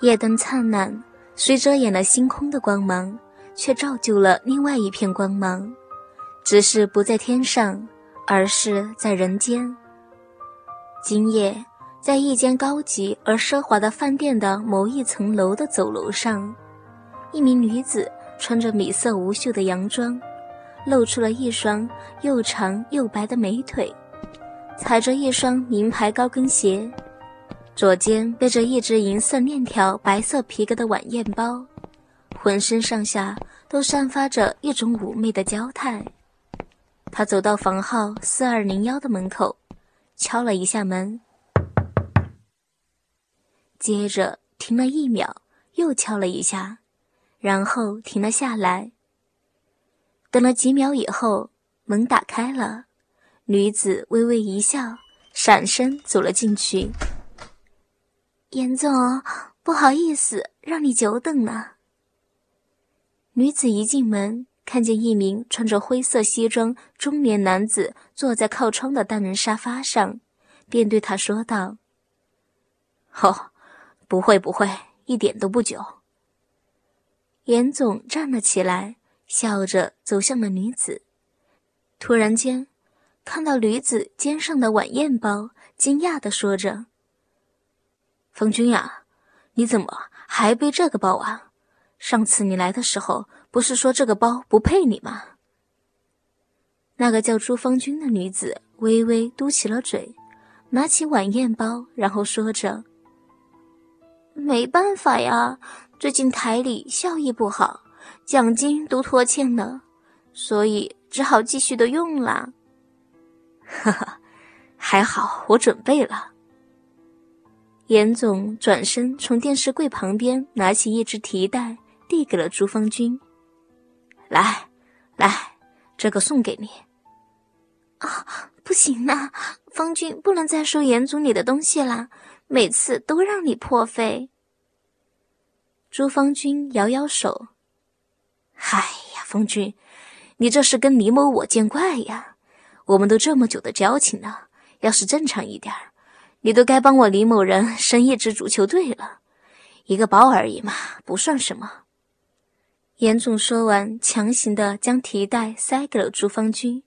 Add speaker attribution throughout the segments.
Speaker 1: 夜灯灿烂，虽遮掩了星空的光芒，却照就了另外一片光芒，只是不在天上，而是在人间。今夜，在一间高级而奢华的饭店的某一层楼的走楼上，一名女子穿着米色无袖的洋装，露出了一双又长又白的美腿，踩着一双名牌高跟鞋。左肩背着一只银色链条、白色皮革的晚宴包，浑身上下都散发着一种妩媚的娇态。他走到房号四二零幺的门口，敲了一下门，接着停了一秒，又敲了一下，然后停了下来。等了几秒以后，门打开了，女子微微一笑，闪身走了进去。严总，不好意思，让你久等了。女子一进门，看见一名穿着灰色西装中年男子坐在靠窗的单人沙发上，便对他说道：“
Speaker 2: 哦，不会不会，一点都不久。”
Speaker 1: 严总站了起来，笑着走向了女子，突然间看到女子肩上的晚宴包，惊讶的说着。
Speaker 2: 方君呀，你怎么还背这个包啊？上次你来的时候不是说这个包不配你吗？
Speaker 1: 那个叫朱方君的女子微微嘟起了嘴，拿起晚宴包，然后说着：“没办法呀，最近台里效益不好，奖金都拖欠了，所以只好继续的用啦。”
Speaker 2: 哈哈，还好我准备了。
Speaker 1: 严总转身从电视柜旁边拿起一只提袋，递给了朱方军。
Speaker 2: 来，来，这个送给你。
Speaker 1: 啊，不行啊，方军不能再收严总你的东西啦，每次都让你破费。
Speaker 2: 朱方军摇摇手。哎呀，方军，你这是跟李某我见怪呀？我们都这么久的交情了，要是正常一点儿。你都该帮我李某人升一支足球队了，一个包而已嘛，不算什么。
Speaker 1: 严总说完，强行的将提袋塞给了朱方军。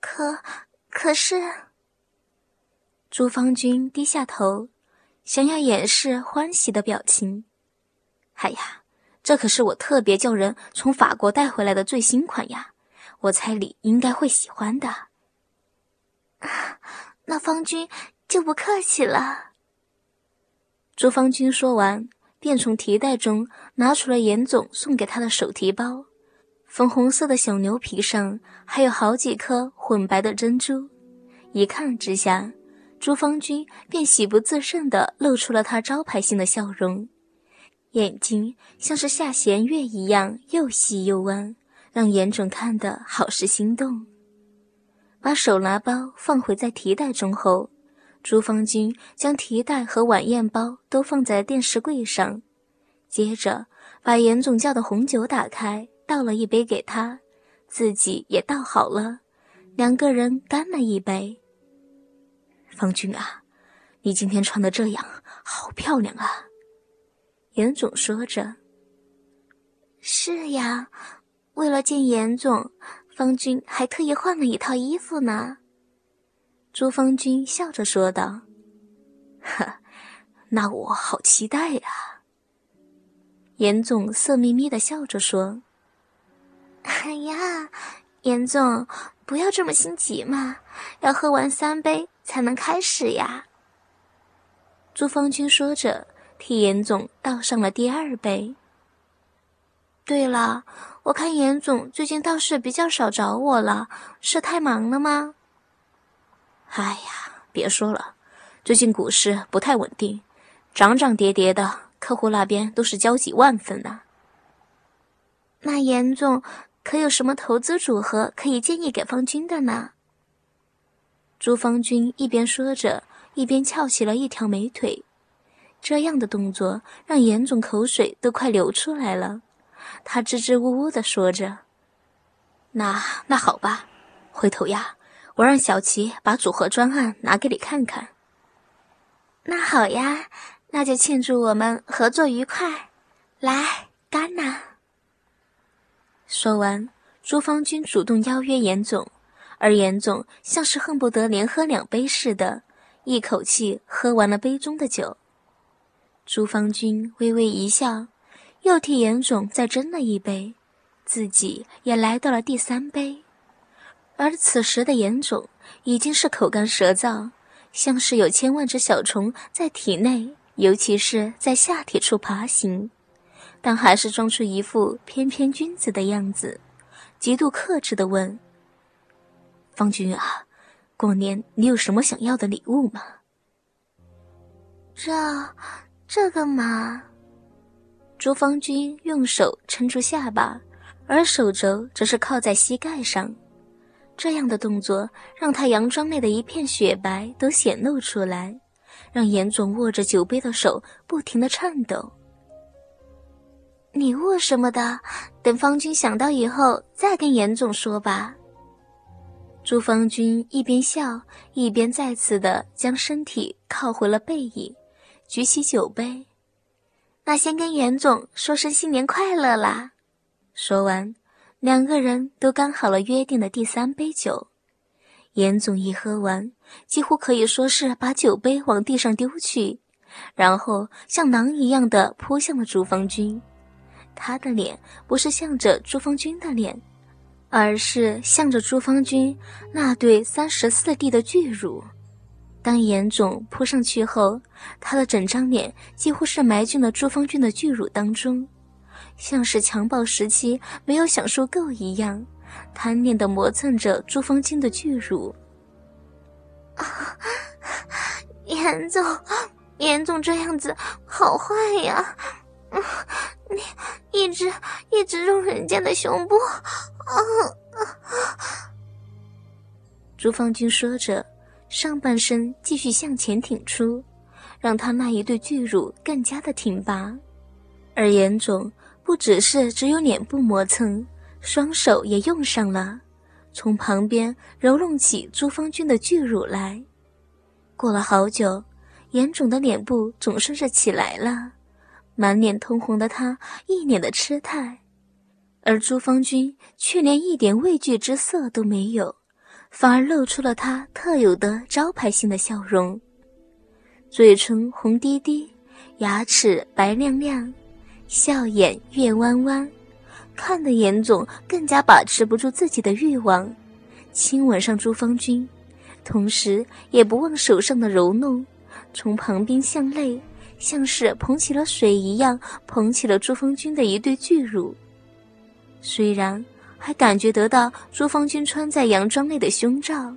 Speaker 1: 可，可是，朱方军低下头，想要掩饰欢喜的表情。
Speaker 2: 哎呀，这可是我特别叫人从法国带回来的最新款呀，我猜你应该会喜欢的。
Speaker 1: 啊。那方君就不客气了。
Speaker 2: 朱方君说完，便从提袋中拿出了严总送给他的手提包，粉红色的小牛皮上还有好几颗混白的珍珠。一看之下，朱方君便喜不自胜地露出了他招牌性的笑容，眼睛像是下弦月一样又细又弯，让严总看得好是心动。把手拿包放回在提袋中后，朱方军将提袋和晚宴包都放在电视柜上，接着把严总叫的红酒打开，倒了一杯给他，自己也倒好了，两个人干了一杯。方军啊，你今天穿的这样好漂亮啊！严总说着。
Speaker 1: 是呀，为了见严总。方君还特意换了一套衣服呢，
Speaker 2: 朱方君笑着说道：“呵，那我好期待呀。”
Speaker 1: 严总色眯眯的笑着说：“哎呀，严总，不要这么心急嘛，要喝完三杯才能开始呀。”
Speaker 2: 朱方君说着，替严总倒上了第二杯。
Speaker 1: 对了。我看严总最近倒是比较少找我了，是太忙了吗？
Speaker 2: 哎呀，别说了，最近股市不太稳定，涨涨跌跌的，客户那边都是焦急万分呢。
Speaker 1: 那严总可有什么投资组合可以建议给方军的呢？
Speaker 2: 朱方军一边说着，一边翘起了一条美腿，这样的动作让严总口水都快流出来了。他支支吾吾的说着：“那那好吧，回头呀，我让小齐把组合专案拿给你看看。”
Speaker 1: 那好呀，那就庆祝我们合作愉快，来干呐！说完，朱方军主动邀约严总，而严总像是恨不得连喝两杯似的，一口气喝完了杯中的酒。朱方军微微一笑，又替严总再斟了一杯，自己也来到了第三杯。而此时的严总已经是口干舌燥，像是有千万只小虫在体内。尤其是在下体处爬行，但还是装出一副翩翩君子的样子，极度克制地问：“方君啊，过年你有什么想要的礼物吗？”
Speaker 3: 这，这个嘛。
Speaker 1: 朱方君用手撑住下巴，而手肘则是靠在膝盖上，这样的动作让他洋装内的一片雪白都显露出来。让严总握着酒杯的手不停的颤抖。
Speaker 3: 礼物什么的，等方君想到以后再跟严总说吧。
Speaker 1: 朱方君一边笑一边再次的将身体靠回了背椅，举起酒杯。
Speaker 3: 那先跟严总说声新年快乐啦！
Speaker 1: 说完，两个人都干好了约定的第三杯酒。严总一喝完，几乎可以说是把酒杯往地上丢去，然后像狼一样的扑向了朱方军。他的脸不是向着朱方军的脸，而是向着朱方军那对三十四 D 的巨乳。当严总扑上去后，他的整张脸几乎是埋进了朱方军的巨乳当中，像是强暴时期没有享受够一样。贪恋的磨蹭着朱方金的巨乳，
Speaker 3: 严总，严总这样子好坏呀！你一直一直用人家的胸部，啊！
Speaker 1: 朱方军说着，上半身继续向前挺出，让他那一对巨乳更加的挺拔，而严总不只是只有脸部磨蹭。双手也用上了，从旁边揉弄起朱方军的巨乳来。过了好久，严总的脸部总算是起来了，满脸通红的他一脸的痴态，而朱方军却连一点畏惧之色都没有，反而露出了他特有的招牌性的笑容，嘴唇红滴滴，牙齿白亮亮，笑眼月弯弯。看得严总更加把持不住自己的欲望，亲吻上朱方君，同时也不忘手上的揉弄，从旁边向内，像是捧起了水一样捧起了朱方君的一对巨乳。虽然还感觉得到朱芳君穿在洋装内的胸罩，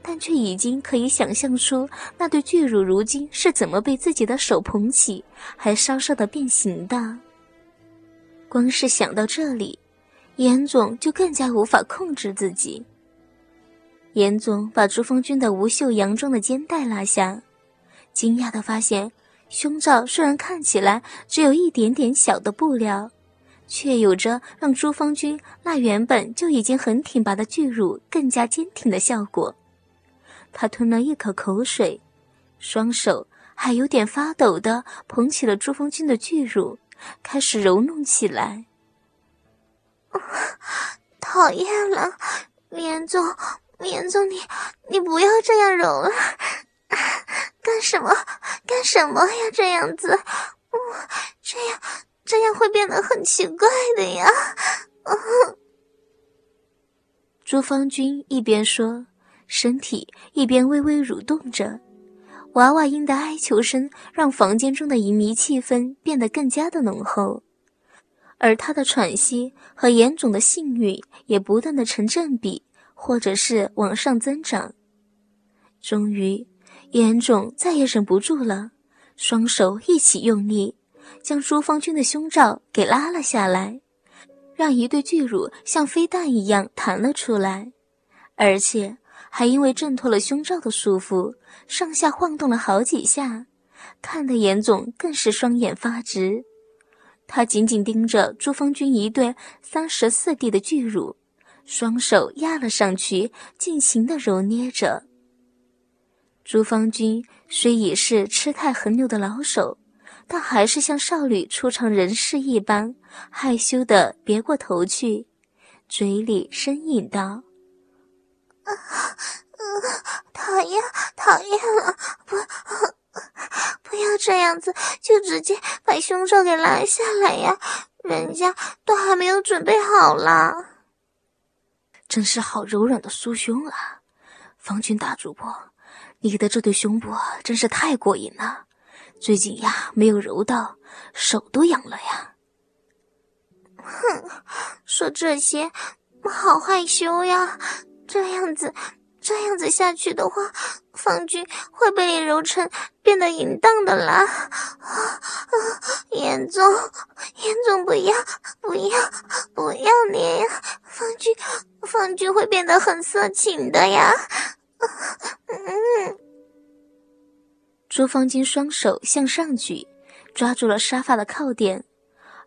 Speaker 1: 但却已经可以想象出那对巨乳如今是怎么被自己的手捧起，还稍稍的变形的。光是想到这里，严总就更加无法控制自己。严总把朱芳军的无袖洋装的肩带拉下，惊讶的发现，胸罩虽然看起来只有一点点小的布料，却有着让朱峰军那原本就已经很挺拔的巨乳更加坚挺的效果。他吞了一口口水，双手还有点发抖的捧起了朱峰军的巨乳。开始揉弄起来。
Speaker 3: 讨厌了，严总，严总，你你不要这样揉了，干什么？干什么呀？这样子，嗯，这样这样会变得很奇怪的呀。
Speaker 1: 朱方君一边说，身体一边微微蠕动着。娃娃音的哀求声让房间中的淫迷气氛变得更加的浓厚，而他的喘息和严总的性欲也不断的成正比，或者是往上增长。终于，严总再也忍不住了，双手一起用力，将朱方军的胸罩给拉了下来，让一对巨乳像飞弹一样弹了出来，而且。还因为挣脱了胸罩的束缚，上下晃动了好几下，看得严总更是双眼发直。他紧紧盯着朱方军一对三十四 D 的巨乳，双手压了上去，尽情的揉捏着。朱芳君虽已是吃太横流的老手，但还是像少女初尝人世一般，害羞的别过头去，嘴里呻吟道：“
Speaker 3: 啊，讨厌，讨厌了，不，不要这样子，就直接把胸罩给拉下来呀，人家都还没有准备好啦。”
Speaker 1: 真是好柔软的酥胸啊，方君大主播。你的这对胸部真是太过瘾了，最近呀没有揉到，手都痒了呀。
Speaker 3: 哼，说这些我，好害羞呀！这样子，这样子下去的话，方君会被你揉成变得淫荡的啦。啊，严总，严总不要，不要，不要你呀，方君，方君会变得很色情的呀。
Speaker 1: 嗯，朱芳金双手向上举，抓住了沙发的靠垫，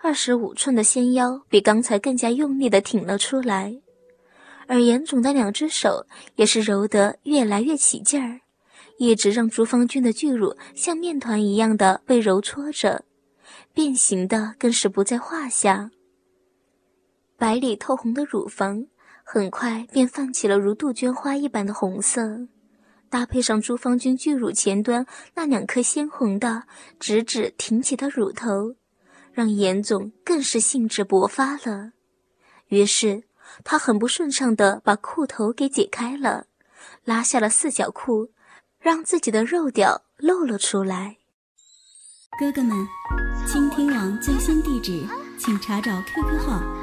Speaker 1: 二十五寸的纤腰比刚才更加用力的挺了出来，而严总的两只手也是揉得越来越起劲儿，一直让朱芳君的巨乳像面团一样的被揉搓着，变形的更是不在话下，白里透红的乳房。很快便泛起了如杜鹃花一般的红色，搭配上朱芳君巨乳前端那两颗鲜红的、直直挺起的乳头，让严总更是兴致勃发了。于是他很不顺畅地把裤头给解开了，拉下了四角裤，让自己的肉屌露了出来。
Speaker 4: 哥哥们，倾听网最新地址，请查找 QQ 号。